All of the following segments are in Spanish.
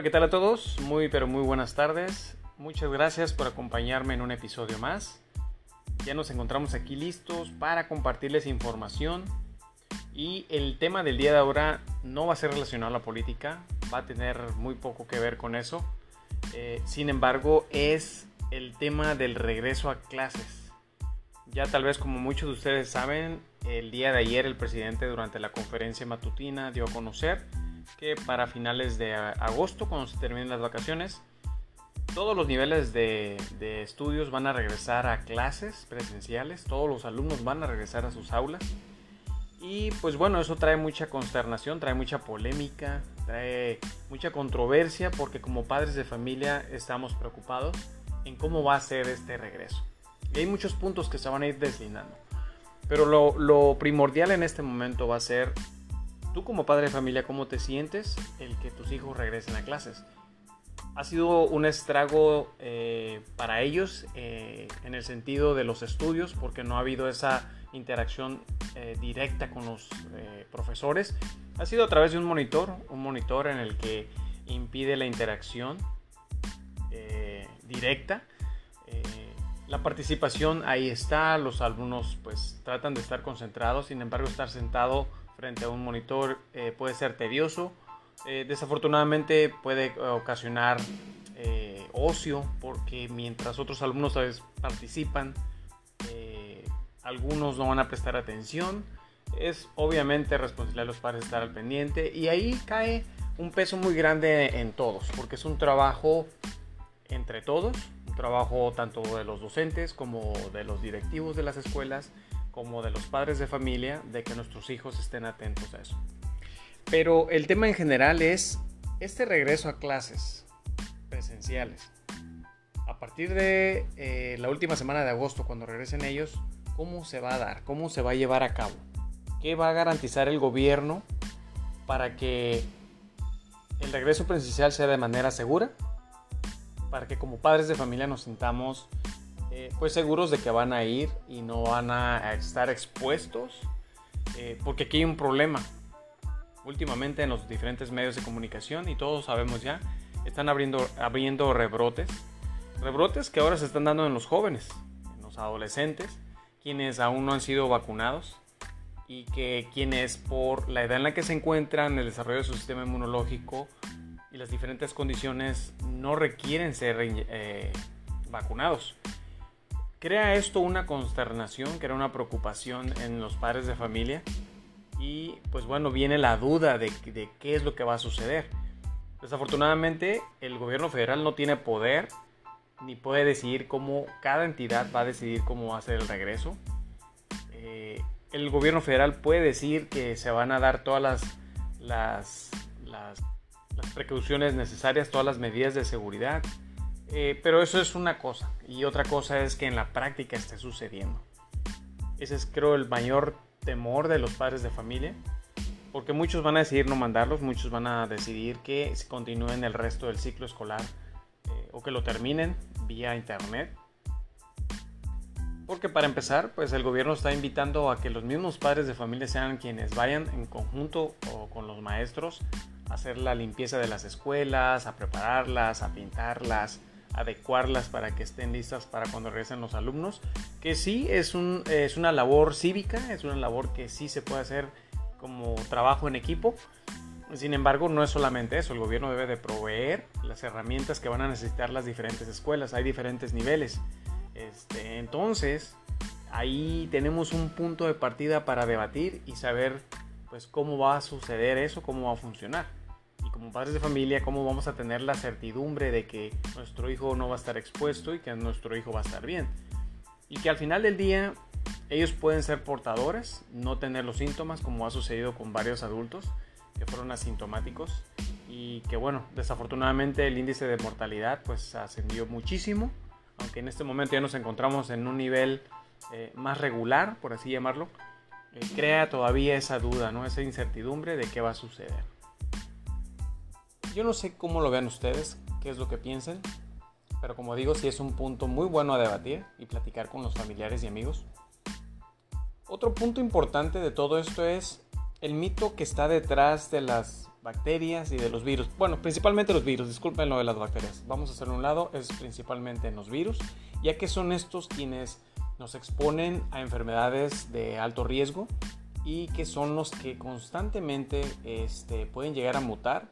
Hola, ¿qué tal a todos? Muy pero muy buenas tardes. Muchas gracias por acompañarme en un episodio más. Ya nos encontramos aquí listos para compartirles información y el tema del día de ahora no va a ser relacionado a la política, va a tener muy poco que ver con eso. Eh, sin embargo, es el tema del regreso a clases. Ya tal vez como muchos de ustedes saben, el día de ayer el presidente durante la conferencia matutina dio a conocer que para finales de agosto, cuando se terminen las vacaciones, todos los niveles de, estudios van a regresar a clases presenciales, todos los alumnos van a regresar a sus aulas. Y pues bueno, eso trae mucha consternación, trae mucha polémica, trae mucha controversia porque como padres de familia estamos preocupados en cómo va a ser este regreso. Y hay muchos puntos que se van a ir deslindando. Pero lo, primordial en este momento va a ser Tú como padre de familia, ¿cómo te sientes el que tus hijos regresen a clases? ¿Ha sido un estrago eh, para ellos eh, en el sentido de los estudios porque no ha habido esa interacción eh, directa con los profesores? Ha sido a través de un monitor, un monitor en el que impide la interacción directa. La participación ahí está, los alumnos pues tratan de estar concentrados, sin embargo estar sentado frente a un monitor eh, puede ser tedioso. Eh, desafortunadamente puede ocasionar eh, ocio porque mientras otros alumnos participan, algunos no van a prestar atención. Es obviamente responsabilidad de los padres estar al pendiente y ahí cae un peso muy grande en todos porque es un trabajo entre todos, un trabajo tanto de los docentes como de los directivos de las escuelas como de los padres de familia de que nuestros hijos estén atentos a eso. Pero el tema en general es este regreso a clases presenciales. A partir de eh, la última semana de agosto, cuando regresen ellos, ¿cómo se va a dar? ¿Cómo se va a llevar a cabo? ¿Qué va a garantizar el gobierno para que el regreso presencial sea de manera segura? Para que como padres de familia nos sintamos eh, pues seguros de que van a ir y no van a estar expuestos, eh, porque aquí hay un problema. Últimamente en los diferentes medios de comunicación, y todos sabemos ya, están abriendo, abriendo rebrotes. Rebrotes que ahora se están dando en los jóvenes, en los adolescentes, quienes aún no han sido vacunados y que quienes por la edad en la que se encuentran, el desarrollo de su sistema inmunológico y las diferentes condiciones no requieren ser eh, vacunados. Crea esto una consternación, crea una preocupación en los padres de familia y pues bueno, viene la duda de, qué es lo que va a suceder. Desafortunadamente el gobierno federal no tiene poder ni puede decidir cómo cada entidad va a decidir cómo va a ser el regreso. Eh, el gobierno federal puede decir que se van a dar todas las, las, las precauciones necesarias, todas las medidas de seguridad, eh, pero eso es una cosa. Y otra cosa es que en la práctica esté sucediendo. Ese es creo el mayor temor de los padres de familia. Porque muchos van a decidir no mandarlos, muchos van a decidir que continúen el resto del ciclo escolar eh, o que lo terminen vía internet. Porque para empezar, pues el gobierno está invitando a que los mismos padres de familia sean quienes vayan en conjunto o con los maestros a hacer la limpieza de las escuelas, a prepararlas, a pintarlas, adecuarlas para que estén listas para cuando regresen los alumnos, que sí es, un, es una labor cívica, es una labor que sí se puede hacer como trabajo en equipo. Sin embargo, no es solamente eso, el gobierno debe de proveer las herramientas que van a necesitar las diferentes escuelas, hay diferentes niveles. Este, entonces, ahí tenemos un punto de partida para debatir y saber pues cómo va a suceder eso, cómo va a funcionar como padres de familia, cómo vamos a tener la certidumbre de que nuestro hijo no va a estar expuesto y que nuestro hijo va a estar bien. Y que al final del día ellos pueden ser portadores, no tener los síntomas, como ha sucedido con varios adultos que fueron asintomáticos y que bueno, desafortunadamente el índice de mortalidad pues ascendió muchísimo, aunque en este momento ya nos encontramos en un nivel eh, más regular, por así llamarlo, eh, crea todavía esa duda, ¿no? esa incertidumbre de qué va a suceder. Yo no sé cómo lo vean ustedes, qué es lo que piensen, pero como digo, sí es un punto muy bueno a debatir y platicar con los familiares y amigos. Otro punto importante de todo esto es el mito que está detrás de las bacterias y de los virus. Bueno, principalmente los virus, disculpen lo de las bacterias. Vamos a hacerlo a un lado, es principalmente en los virus, ya que son estos quienes nos exponen a enfermedades de alto riesgo y que son los que constantemente este, pueden llegar a mutar,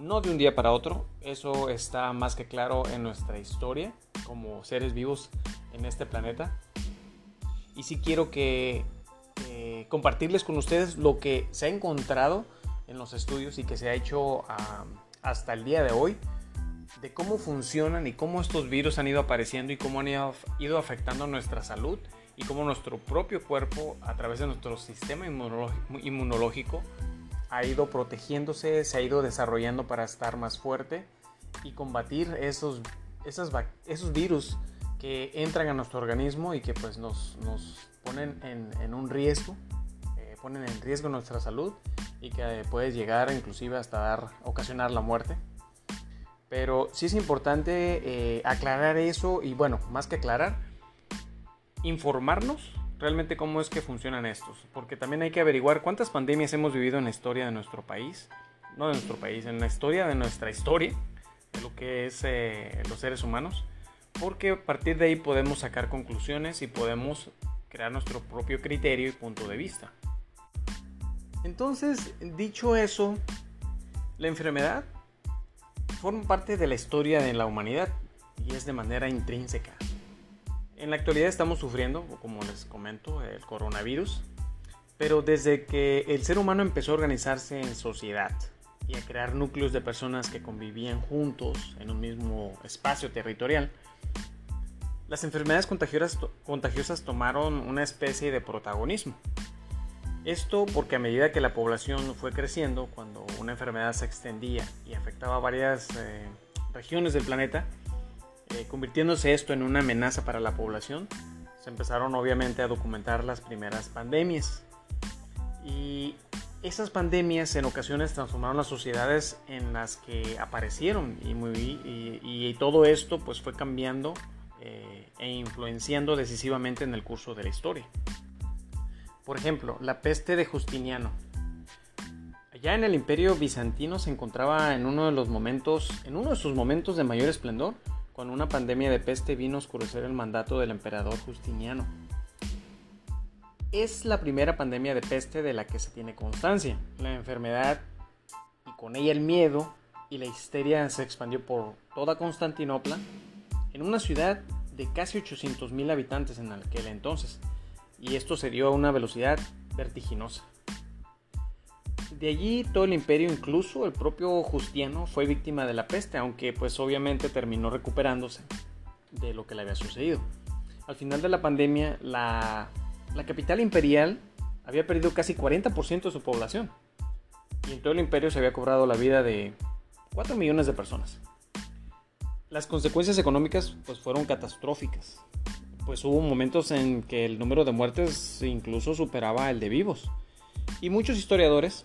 no de un día para otro, eso está más que claro en nuestra historia como seres vivos en este planeta. Y sí quiero que eh, compartirles con ustedes lo que se ha encontrado en los estudios y que se ha hecho hasta el día de hoy de cómo funcionan y cómo estos virus han ido apareciendo y cómo han ido, afectando nuestra salud y cómo nuestro propio cuerpo a través de nuestro sistema inmunológico ha ido protegiéndose, se ha ido desarrollando para estar más fuerte y combatir esos, esos virus que entran a nuestro organismo y que pues nos, ponen en, un riesgo, eh, ponen en riesgo nuestra salud y que puede llegar inclusive hasta dar, ocasionar la muerte. Pero sí es importante eh, aclarar eso y bueno, más que aclarar, informarnos realmente cómo es que funcionan estos. Porque también hay que averiguar cuántas pandemias hemos vivido en la historia de nuestro país. No de nuestro país, en la historia de nuestra historia, de lo que es eh, los seres humanos. Porque a partir de ahí podemos sacar conclusiones y podemos crear nuestro propio criterio y punto de vista. Entonces, dicho eso, la enfermedad forma parte de la historia de la humanidad y es de manera intrínseca. En la actualidad estamos sufriendo, como les comento, el coronavirus, pero desde que el ser humano empezó a organizarse en sociedad y a crear núcleos de personas que convivían juntos en un mismo espacio territorial, las enfermedades contagiosas, tomaron una especie de protagonismo. Esto porque a medida que la población fue creciendo, cuando una enfermedad se extendía y afectaba a varias eh, regiones del planeta, eh, convirtiéndose esto en una amenaza para la población, se empezaron obviamente a documentar las primeras pandemias. Y esas pandemias en ocasiones transformaron las sociedades en las que aparecieron y, y, todo esto pues fue cambiando eh, e influenciando decisivamente en el curso de la historia. Por ejemplo, la peste de Justiniano. Allá en el Imperio bizantino se encontraba en uno de los momentos, en uno de sus momentos de mayor esplendor, cuando una pandemia de peste vino a oscurecer el mandato del emperador Justiniano. Es la primera pandemia de peste de la que se tiene constancia. La enfermedad y con ella el miedo y la histeria se expandió por toda Constantinopla, en una ciudad de casi 800.000 habitantes en aquel entonces y esto se dio a una velocidad vertiginosa. De allí todo el imperio, incluso el propio Justiano, fue víctima de la peste, aunque pues obviamente terminó recuperándose de lo que le había sucedido. Al final de la pandemia, la, capital imperial había perdido casi 40% de su población. Y en todo el imperio se había cobrado la vida de 4 millones de personas. Las consecuencias económicas pues fueron catastróficas pues hubo momentos en que el número de muertes incluso superaba el de vivos. Y muchos historiadores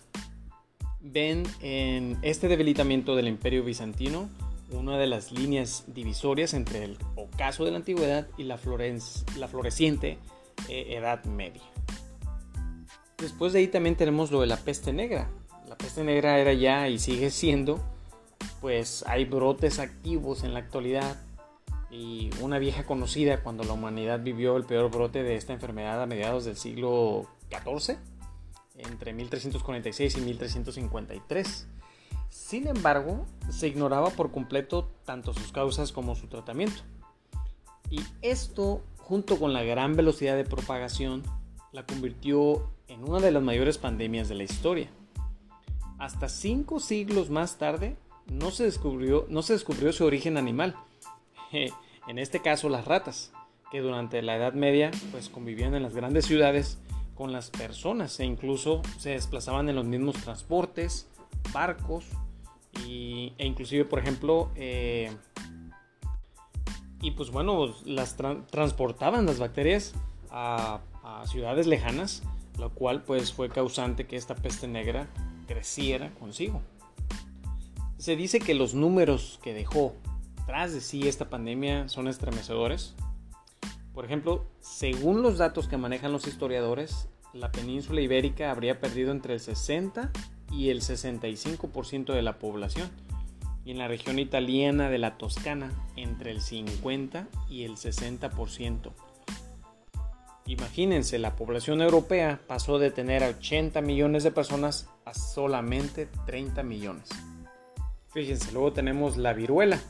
ven en este debilitamiento del imperio bizantino una de las líneas divisorias entre el ocaso de la antigüedad y la, la floreciente eh, Edad Media. Después de ahí también tenemos lo de la peste negra. La peste negra era ya y sigue siendo, pues hay brotes activos en la actualidad y una vieja conocida cuando la humanidad vivió el peor brote de esta enfermedad a mediados del siglo XIV, entre 1346 y 1353. Sin embargo, se ignoraba por completo tanto sus causas como su tratamiento. Y esto, junto con la gran velocidad de propagación, la convirtió en una de las mayores pandemias de la historia. Hasta cinco siglos más tarde, no se descubrió, no se descubrió su origen animal, en este caso las ratas, que durante la Edad Media pues convivían en las grandes ciudades con las personas e incluso se desplazaban en los mismos transportes, barcos e inclusive por ejemplo eh, y pues bueno las transportaban las bacterias a, a ciudades lejanas lo cual pues fue causante que esta peste negra creciera consigo. Se dice que los números que dejó tras de sí esta pandemia son estremecedores. Por ejemplo, según los datos que manejan los historiadores, la península ibérica habría perdido entre el 60 y el 65% de la población, y en la región italiana de la Toscana entre el 50 y el 60%. Imagínense, la población europea pasó de tener 80 millones de personas a solamente 30 millones. Fíjense, luego tenemos la viruela.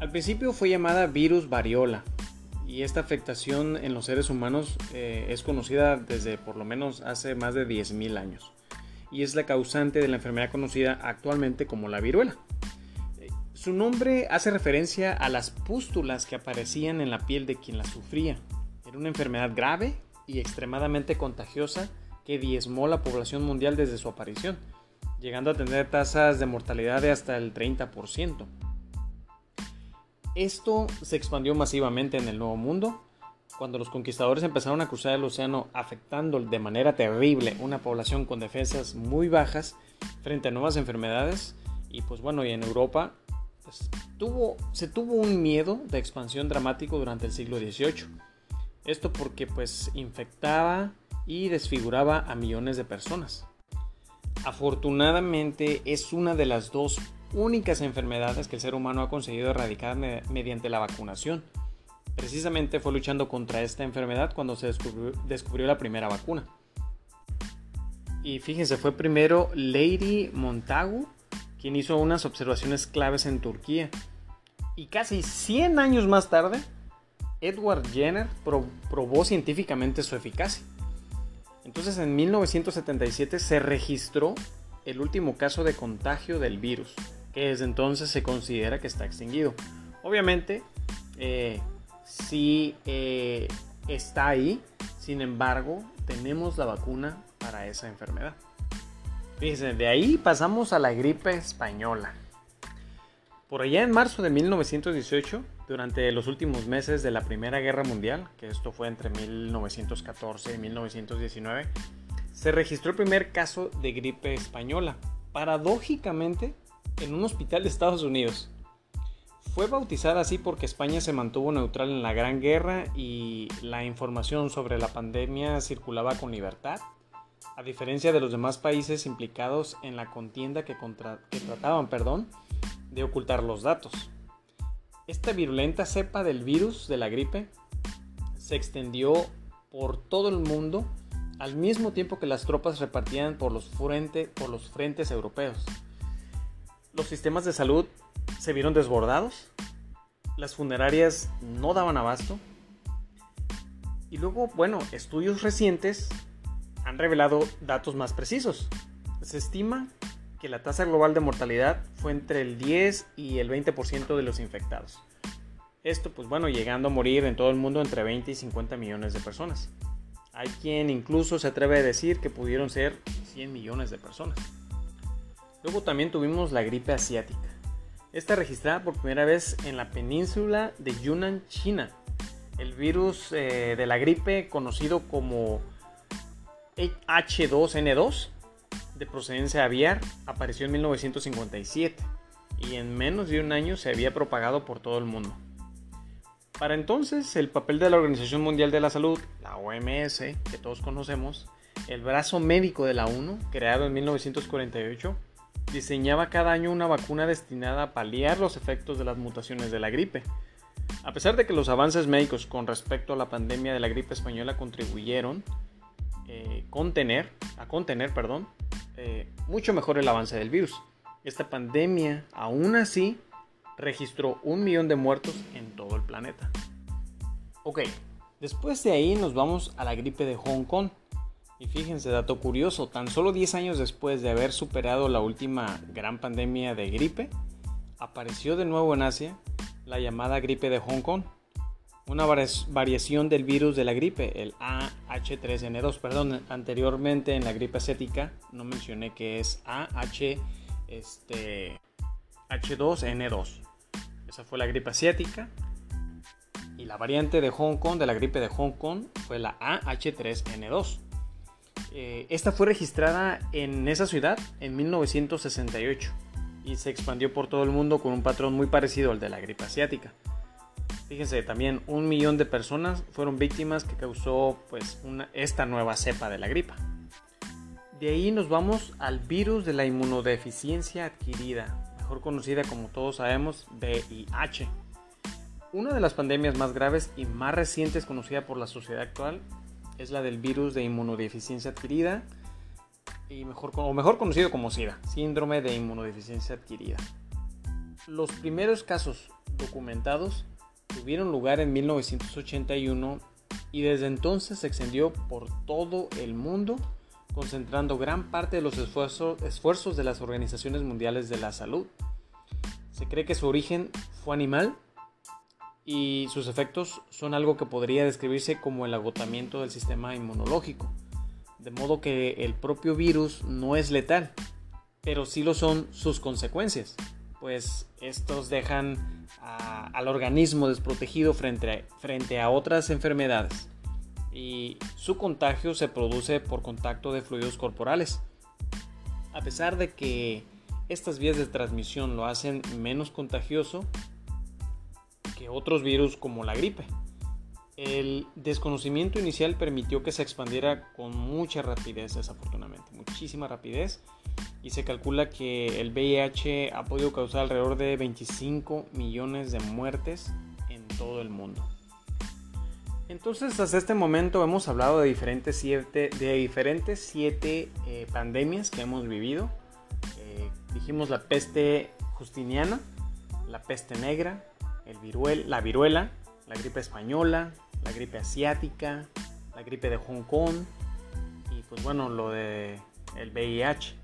Al principio fue llamada virus variola y esta afectación en los seres humanos eh, es conocida desde por lo menos hace más de 10.000 años y es la causante de la enfermedad conocida actualmente como la viruela. Su nombre hace referencia a las pústulas que aparecían en la piel de quien la sufría. Era una enfermedad grave y extremadamente contagiosa que diezmó la población mundial desde su aparición, llegando a tener tasas de mortalidad de hasta el 30%. Esto se expandió masivamente en el Nuevo Mundo, cuando los conquistadores empezaron a cruzar el océano afectando de manera terrible una población con defensas muy bajas frente a nuevas enfermedades y pues bueno, y en Europa pues, se tuvo un miedo de expansión dramático durante el siglo XVIII. Esto porque pues infectaba y desfiguraba a millones de personas. Afortunadamente es una de las dos únicas enfermedades que el ser humano ha conseguido erradicar mediante la vacunación. Precisamente fue luchando contra esta enfermedad cuando se descubrió, la primera vacuna. Y fíjense, fue primero Lady Montagu quien hizo unas observaciones claves en Turquía. Y casi 100 años más tarde, Edward Jenner probó científicamente su eficacia. Entonces en 1977 se registró el último caso de contagio del virus, que desde entonces se considera que está extinguido. Obviamente, eh, sí eh, está ahí, sin embargo, tenemos la vacuna para esa enfermedad. Fíjense, de ahí pasamos a la gripe española. Por allá en marzo de 1918, durante los últimos meses de la Primera Guerra Mundial, que esto fue entre 1914 y 1919, se registró el primer caso de gripe española, paradójicamente en un hospital de Estados Unidos. Fue bautizada así porque España se mantuvo neutral en la Gran Guerra y la información sobre la pandemia circulaba con libertad, a diferencia de los demás países implicados en la contienda que, trataban perdón, de ocultar los datos. Esta virulenta cepa del virus de la gripe se extendió por todo el mundo al mismo tiempo que las tropas repartían por los frentes europeos. Los sistemas de salud se vieron desbordados, las funerarias no daban abasto y luego, bueno, estudios recientes han revelado datos más precisos. Se estima que la tasa global de mortalidad fue entre el 10 y el 20% de los infectados. Esto, pues bueno, llegando a morir en todo el mundo entre 20 y 50 millones de personas. Hay quien incluso se atreve a decir que pudieron ser 100 millones de personas. Luego también tuvimos la gripe asiática. Esta registrada por primera vez en la península de Yunnan, China. El virus eh, de la gripe conocido como H2N2 de procedencia aviar apareció en 1957 y en menos de un año se había propagado por todo el mundo. Para entonces, el papel de la Organización Mundial de la Salud, la OMS, que todos conocemos, el brazo médico de la ONU, creado en 1948, diseñaba cada año una vacuna destinada a paliar los efectos de las mutaciones de la gripe. A pesar de que los avances médicos con respecto a la pandemia de la gripe española contribuyeron eh, contener, a contener perdón, eh, mucho mejor el avance del virus. Esta pandemia, aún así, registró un millón de muertos en todo el planeta. Ok, después de ahí nos vamos a la gripe de Hong Kong. Y fíjense, dato curioso, tan solo 10 años después de haber superado la última gran pandemia de gripe, apareció de nuevo en Asia la llamada gripe de Hong Kong, una variación del virus de la gripe, el AH3N2. Perdón, anteriormente en la gripe asiática no mencioné que es AH este, H2N2. Esa fue la gripe asiática. Y la variante de Hong Kong, de la gripe de Hong Kong, fue la AH3N2. Eh, esta fue registrada en esa ciudad en 1968 y se expandió por todo el mundo con un patrón muy parecido al de la gripe asiática. Fíjense, también un millón de personas fueron víctimas que causó pues esta nueva cepa de la gripa. De ahí nos vamos al virus de la inmunodeficiencia adquirida, mejor conocida como todos sabemos VIH. Una de las pandemias más graves y más recientes conocida por la sociedad actual es la del virus de inmunodeficiencia adquirida y mejor, o mejor conocido como SIDA, síndrome de inmunodeficiencia adquirida. Los primeros casos documentados tuvieron lugar en 1981 y desde entonces se extendió por todo el mundo, concentrando gran parte de los esfuerzos de las organizaciones mundiales de la salud. Se cree que su origen fue animal y sus efectos son algo que podría describirse como el agotamiento del sistema inmunológico. De modo que el propio virus no es letal, pero sí lo son sus consecuencias pues estos dejan al organismo desprotegido frente a, frente a otras enfermedades y su contagio se produce por contacto de fluidos corporales. A pesar de que estas vías de transmisión lo hacen menos contagioso que otros virus como la gripe. El desconocimiento inicial permitió que se expandiera con mucha rapidez, desafortunadamente, muchísima rapidez, y se calcula que el VIH ha podido causar alrededor de 25 millones de muertes en todo el mundo. Entonces, hasta este momento hemos hablado de diferentes siete, de diferentes siete eh, pandemias que hemos vivido. Eh, dijimos la peste justiniana, la peste negra, la viruela, la gripe española, la gripe asiática, la gripe de Hong Kong y pues bueno, lo de el VIH.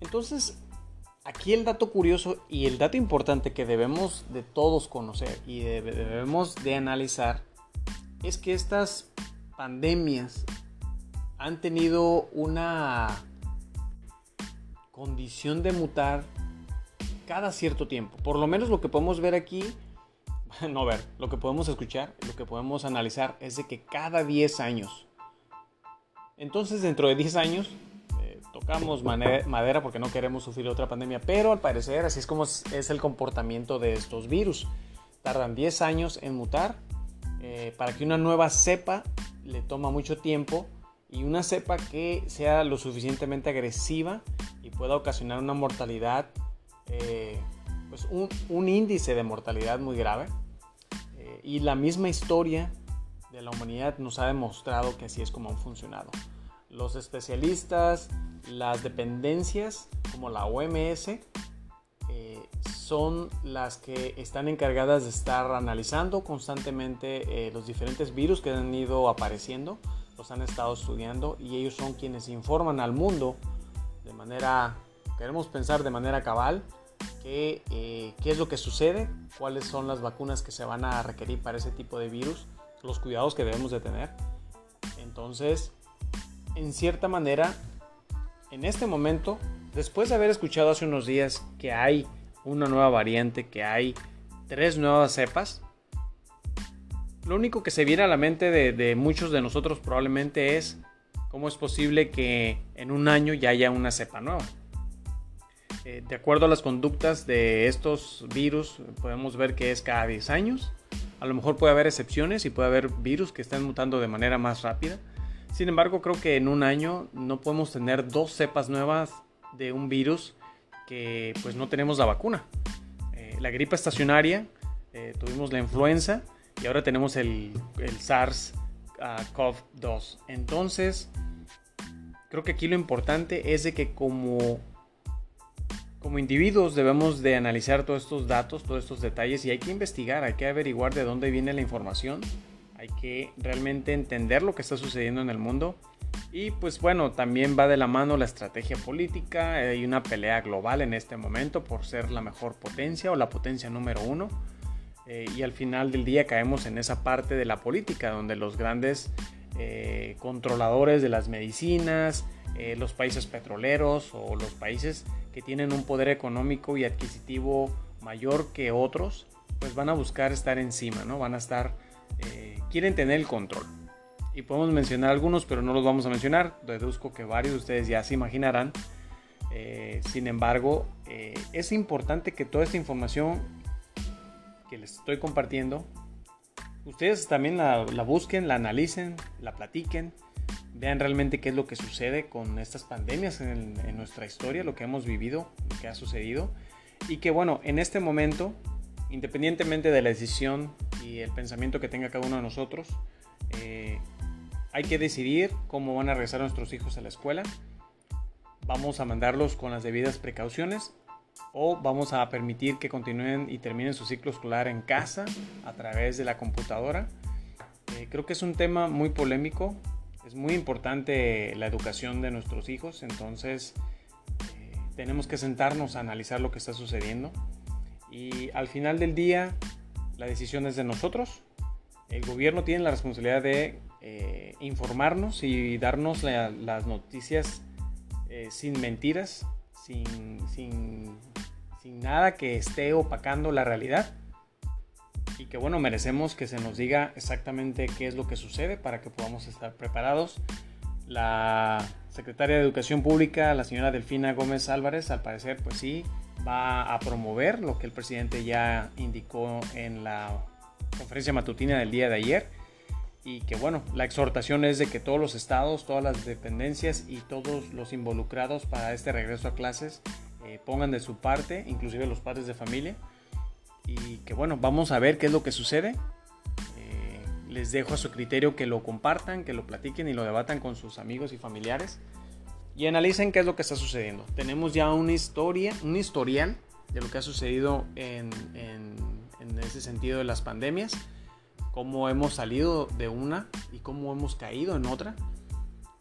Entonces, aquí el dato curioso y el dato importante que debemos de todos conocer y debemos de analizar es que estas pandemias han tenido una condición de mutar cada cierto tiempo. Por lo menos lo que podemos ver aquí, no ver, lo que podemos escuchar, lo que podemos analizar es de que cada 10 años. Entonces dentro de 10 años tocamos madera porque no queremos sufrir otra pandemia, pero al parecer así es como es el comportamiento de estos virus. Tardan 10 años en mutar. Eh, para que una nueva cepa le toma mucho tiempo y una cepa que sea lo suficientemente agresiva y pueda ocasionar una mortalidad, eh, pues un, índice de mortalidad muy grave. Eh, y la misma historia de la humanidad nos ha demostrado que así es como han funcionado. Los especialistas, las dependencias como la OMS eh, son las que están encargadas de estar analizando constantemente eh, los diferentes virus que han ido apareciendo, los han estado estudiando y ellos son quienes informan al mundo de manera, queremos pensar de manera cabal, que, eh, qué es lo que sucede, cuáles son las vacunas que se van a requerir para ese tipo de virus, los cuidados que debemos de tener. Entonces, en cierta manera, en este momento, después de haber escuchado hace unos días que hay una nueva variante, que hay tres nuevas cepas, lo único que se viene a la mente de, muchos de nosotros probablemente es cómo es posible que en un año ya haya una cepa nueva. Eh, de acuerdo a las conductas de estos virus, podemos ver que es cada 10 años. A lo mejor puede haber excepciones y puede haber virus que estén mutando de manera más rápida. Sin embargo, creo que en un año no podemos tener dos cepas nuevas de un virus que pues no tenemos la vacuna. Eh, la gripe estacionaria, eh, tuvimos la influenza y ahora tenemos el, SARS-CoV-2. Entonces, creo que aquí lo importante es de que como, como individuos debemos de analizar todos estos datos, todos estos detalles y hay que investigar, hay que averiguar de dónde viene la información hay que realmente entender lo que está sucediendo en el mundo. Y pues bueno, también va de la mano la estrategia política. Hay una pelea global en este momento por ser la mejor potencia o la potencia número uno. Eh, y al final del día caemos en esa parte de la política donde los grandes eh, controladores de las medicinas, eh, los países petroleros o los países que tienen un poder económico y adquisitivo mayor que otros, pues van a buscar estar encima, ¿no? Van a estar quieren tener el control. Y podemos mencionar algunos, pero no los vamos a mencionar. Deduzco que varios de ustedes ya se imaginarán. Eh, sin embargo, eh, es importante que toda esta información que les estoy compartiendo, ustedes también la, busquen, la analicen, la platiquen, vean realmente qué es lo que sucede con estas pandemias en, nuestra historia, lo que hemos vivido, lo que ha sucedido. Y que bueno, en este momento, independientemente de la decisión y el pensamiento que tenga cada uno de nosotros, eh, hay que decidir cómo van a regresar nuestros hijos a la escuela. Vamos a mandarlos con las debidas precauciones o vamos a permitir que continúen y terminen su ciclo escolar en casa a través de la computadora. Eh, creo que es un tema muy polémico, es muy importante la educación de nuestros hijos, entonces eh, tenemos que sentarnos a analizar lo que está sucediendo y al final del día la decisión es de nosotros. El gobierno tiene la responsabilidad de eh, informarnos y darnos las noticias sin mentiras, sin, nada que esté opacando la realidad y que bueno, merecemos que se nos diga exactamente qué es lo que sucede para que podamos estar preparados. La secretaria de Educación Pública, la señora Delfina Gómez Álvarez, al parecer pues sí, va a promover lo que el presidente ya indicó en la conferencia matutina del día de ayer y que bueno, la exhortación es de que todos los estados, todas las dependencias y todos los involucrados para este regreso a clases eh, pongan de su parte, inclusive los padres de familia, y que bueno, vamos a ver qué es lo que sucede. Eh, les dejo a su criterio que lo compartan, que lo platiquen y lo debatan con sus amigos y familiares y analicen qué es lo que está sucediendo. Tenemos ya una historia, un historial de lo que ha sucedido en, en, en ese sentido de las pandemias cómo hemos salido de una y cómo hemos caído en otra.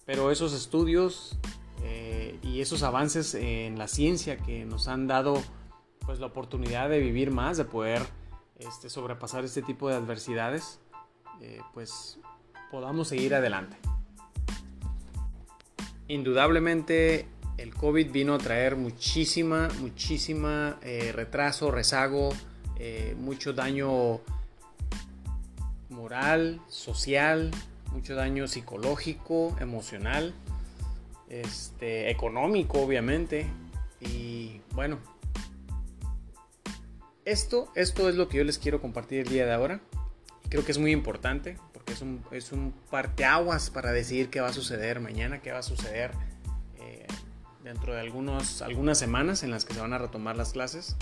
Pero esos estudios eh, y esos avances en la ciencia que nos han dado pues la oportunidad de vivir más, de poder este, sobrepasar este tipo de adversidades, eh, pues podamos seguir adelante. Indudablemente el COVID vino a traer muchísima, muchísima eh, retraso, rezago, mucho daño moral, social, mucho daño psicológico, emocional, este, económico, obviamente. Y bueno, esto, esto es lo que yo les quiero compartir el día de ahora. Creo que es muy importante porque es un, es un parteaguas para decidir qué va a suceder mañana, qué va a suceder eh, dentro de algunos, algunas semanas en las que se van a retomar las clases.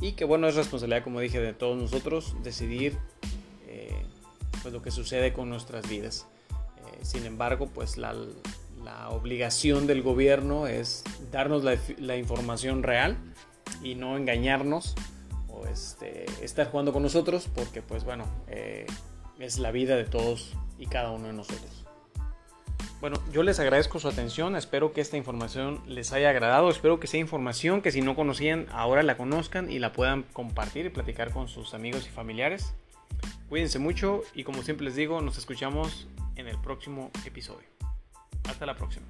Y que bueno, es responsabilidad, como dije, de todos nosotros decidir pues, lo que sucede con nuestras vidas. Eh, sin embargo, pues la, obligación del gobierno es darnos la, información real y no engañarnos este, estar jugando con nosotros porque pues bueno, eh, es la vida de todos y cada uno de nosotros. Bueno, yo les agradezco su atención, espero que esta información les haya agradado, espero que sea información que si no conocían ahora la conozcan y la puedan compartir y platicar con sus amigos y familiares. Cuídense mucho y como siempre les digo, nos escuchamos en el próximo episodio. Hasta la próxima.